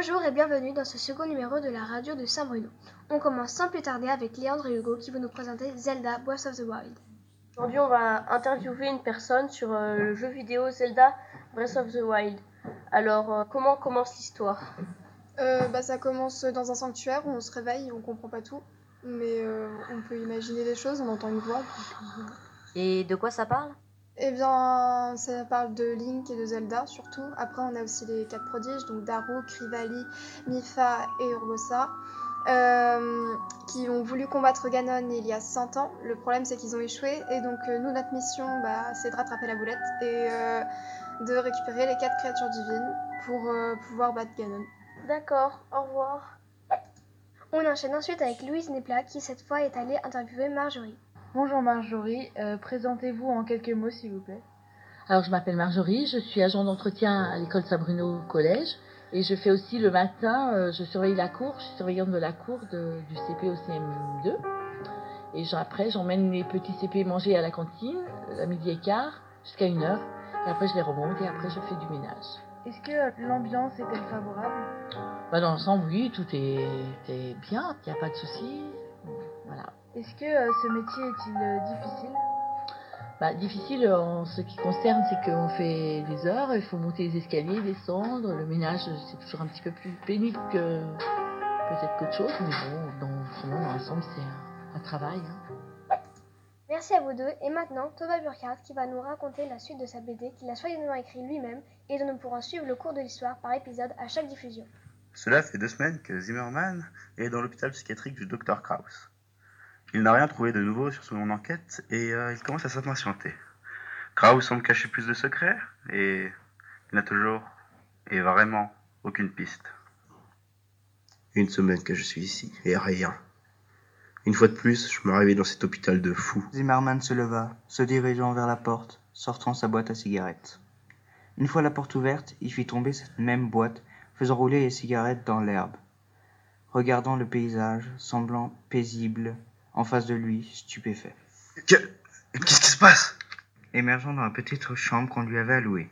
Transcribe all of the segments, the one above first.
Bonjour et bienvenue dans ce second numéro de la radio de Saint-Bruno. On commence sans plus tarder avec Léandre et Hugo qui vont nous présenter Zelda Breath of the Wild. Aujourd'hui, on va interviewer une personne sur euh, le jeu vidéo Zelda Breath of the Wild. Alors, euh, comment commence l'histoire? Euh, bah, ça commence dans un sanctuaire où on se réveille, on comprend pas tout, mais euh, on peut imaginer des choses, on entend une voix. Et de quoi ça parle? Eh bien, ça parle de Link et de Zelda surtout. Après, on a aussi les quatre prodiges, donc Daruk, Rivali, Mifa et Urbosa, euh, qui ont voulu combattre Ganon il y a 100 ans. Le problème, c'est qu'ils ont échoué, et donc euh, nous, notre mission, bah, c'est de rattraper la boulette et euh, de récupérer les quatre créatures divines pour pouvoir battre Ganon. D'accord, au revoir. On enchaîne ensuite avec Louise Nepla qui cette fois est allée interviewer Marjorie. Bonjour Marjorie, Euh, présentez-vous en quelques mots s'il vous plaît. Alors, je m'appelle Marjorie, je suis agent d'entretien à l'école Saint-Bruno Collège et je fais aussi le matin, euh, je surveille la cour, je suis surveillante de la cour de- du CP au CM2. Et après, j'emmène les petits CP manger à la cantine, à midi et quart, jusqu'à une heure. Et après, je les remonte et après, je fais du ménage. Est-ce que l'ambiance est-elle favorable? Bah, dans l'ensemble, oui, tout est, est bien, il n'y a pas de souci. Est-ce que euh, ce métier est-il euh, difficile? Bah, difficile en ce qui concerne, c'est qu'on fait des heures, il faut monter les escaliers, descendre. Le ménage, c'est toujours un petit peu plus pénible que peut-être qu'autre chose, mais bon, dans, vraiment, dans l'ensemble, c'est un, un travail. hein. Merci à vous deux et maintenant Thomas Burkhardt qui va nous raconter la suite de sa BD qu'il a soigneusement écrit lui-même et dont nous pourrons suivre le cours de l'histoire par épisode à chaque diffusion. Cela fait deux semaines que Zimmerman est dans l'hôpital psychiatrique du Dr Kraus. Il n'a rien trouvé de nouveau sur son enquête et euh, il commence à s'impatienter. Kraus semble cacher plus de secrets et il n'a toujours et vraiment aucune piste. Une semaine que je suis ici, et rien. Une fois de plus, je me réveille dans cet hôpital de fous. Zimmerman se leva, se dirigeant vers la porte, sortant sa boîte à cigarettes. Une fois la porte ouverte, il fit tomber cette même boîte, faisant rouler les cigarettes dans l'herbe. Regardant le paysage, semblant paisible, en face de lui, stupéfait. Que- Qu'est-ce qui se passe? Émergeant dans la petite chambre qu'on lui avait allouée.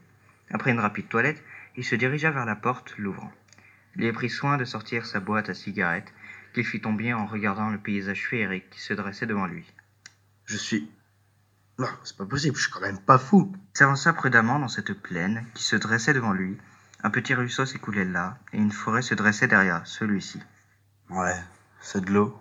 Après une rapide toilette, il se dirigea vers la porte, l'ouvrant. Il prit soin de sortir sa boîte à cigarettes, qu'il fit tomber en regardant le paysage féerique qui se dressait devant lui. Je suis... Non, c'est pas possible, je suis quand même pas fou. Il s'avança prudemment dans cette plaine qui se dressait devant lui. Un petit ruisseau s'écoulait là, et une forêt se dressait derrière celui-ci. Ouais, c'est de l'eau.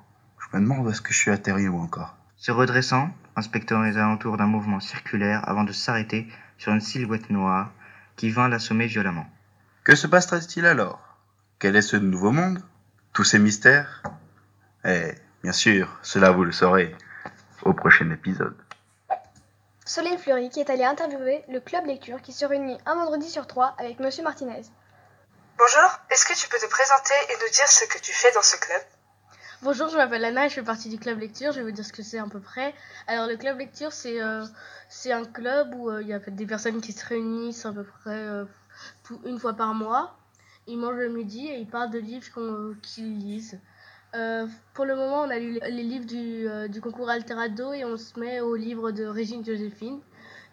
Je me demande où est-ce que je suis atterri ou encore. Se redressant, inspectant les alentours d'un mouvement circulaire avant de s'arrêter sur une silhouette noire qui vint l'assommer violemment. Que se passerait-il alors? Quel est ce nouveau monde? Tous ces mystères? Eh, bien sûr, cela vous le saurez au prochain épisode. Solène Fleury qui est allée interviewer le club lecture qui se réunit un vendredi sur trois avec Monsieur Martinez. Bonjour, est-ce que tu peux te présenter et nous dire ce que tu fais dans ce club? Bonjour, je m'appelle Anna et je fais partie du club lecture. Je vais vous dire ce que c'est à peu près. Alors, le club lecture, c'est euh, un club où euh, il y a des personnes qui se réunissent à peu près euh, une fois par mois. Ils mangent le midi et ils parlent de livres qu'ils lisent. Pour le moment, on a lu les, livres du, du concours Alterado et on se met au livre de Régine Joséphine,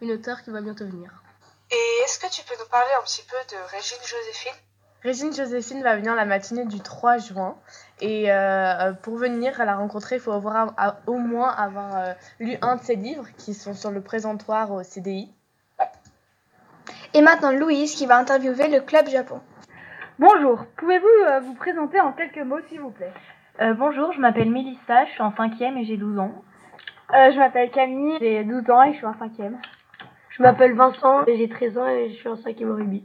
une auteure qui va bientôt venir. Et est-ce que tu peux nous parler un petit peu de Régine Joséphine? Régine Joséphine va venir la matinée du 3 juin. Et euh, pour venir à la rencontrer, il faut avoir, à- au moins avoir euh, lu un de ses livres qui sont sur le présentoir au CDI. Et maintenant Louise qui va interviewer le club Japon. Bonjour, pouvez-vous euh, vous présenter en quelques mots s'il vous plaît? Euh, bonjour, je m'appelle Mélissa, je suis en cinquième et j'ai 12 ans. Euh, Je m'appelle Camille, j'ai 12 ans et je suis en cinquième. Je m'appelle Vincent j'ai 13 ans et je suis en cinquième rugby.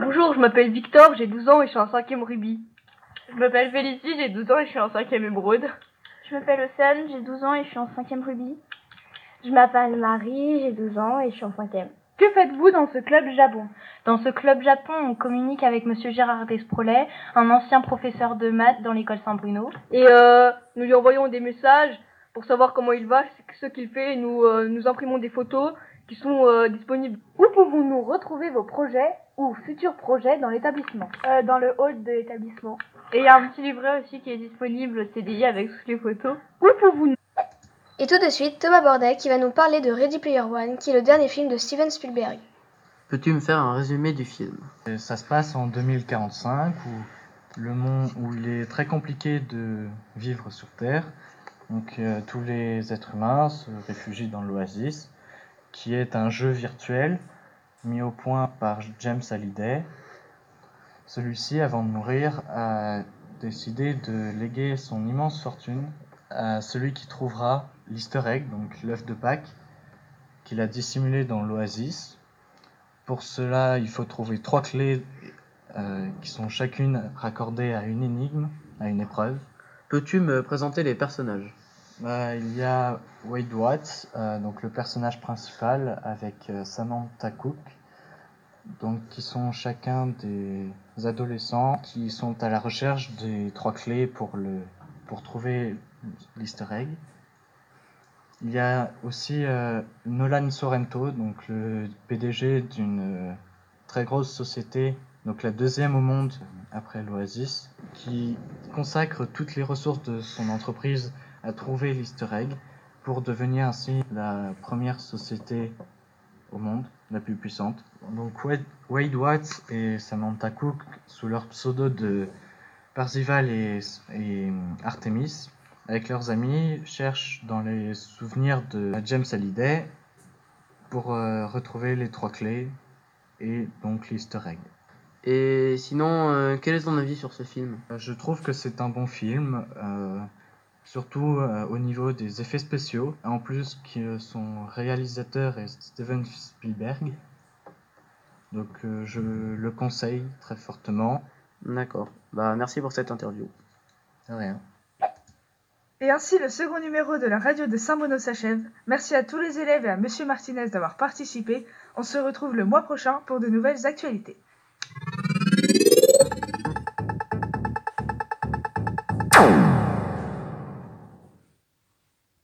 Bonjour, je m'appelle Victor, j'ai 12 ans et je suis en cinquième rugby. Je m'appelle Félicie, j'ai 12 ans et je suis en cinquième émeraude. Je m'appelle Océane, j'ai 12 ans et je suis en cinquième rugby. Je m'appelle Marie, j'ai 12 ans et je suis en cinquième. Que faites-vous dans ce club Japon? Dans ce club Japon, on communique avec Monsieur Gérard Desprolet, un ancien professeur de maths dans l'école Saint-Bruno. Et euh, nous lui envoyons des messages pour savoir comment il va, ce qu'il fait, et nous, euh, nous imprimons des photos qui sont euh, disponibles. Où pouvons-nous retrouver vos projets ou futurs projets dans l'établissement? Euh, dans le hall de l'établissement. Et il y a un petit livret aussi qui est disponible au CDI avec toutes les photos. Où pouvons-nous? Et tout de suite Thomas Bordet qui va nous parler de Ready Player One qui est le dernier film de Steven Spielberg. Peux-tu me faire un résumé du film? Et Ça se passe en 2045 où, le monde, où il est très compliqué de vivre sur Terre. Donc euh, tous les êtres humains se réfugient dans l'Oasis, qui est un jeu virtuel mis au point par James Hallyday. Celui-ci, avant de mourir, a décidé de léguer son immense fortune à celui qui trouvera l'easter egg, donc l'œuf de Pâques, qu'il a dissimulé dans l'oasis. Pour cela, il faut trouver trois clés euh, qui sont chacune raccordées à une énigme, à une épreuve. Peux-tu me présenter les personnages? Bah, il y a Wade Watts, euh, donc le personnage principal, avec euh, Samantha Cook, donc qui sont chacun des adolescents qui sont à la recherche des trois clés pour le pour trouver l'easter egg. Il y a aussi euh, Nolan Sorrento, donc le PDG d'une très grosse société, donc la deuxième au monde après l'Oasis, qui consacre toutes les ressources de son entreprise à trouver l'easter egg pour devenir ainsi la première société au monde, la plus puissante. Donc Wade, Wade Watts et Samantha Cook, sous leur pseudo de Parzival et, et Artemis, avec leurs amis, cherchent dans les souvenirs de James Hallyday pour euh, retrouver les trois clés et donc l'easter egg. Et sinon, euh, quel est ton avis sur ce film? Euh, Je trouve que c'est un bon film, euh, surtout euh, au niveau des effets spéciaux. En plus, que son réalisateur est Steven Spielberg. Donc euh, je le conseille très fortement. D'accord. Bah merci pour cette interview. De rien. Et ainsi, le second numéro de la radio de Saint-Bono s'achève. Merci à tous les élèves et à Monsieur Martinez d'avoir participé. On se retrouve le mois prochain pour de nouvelles actualités.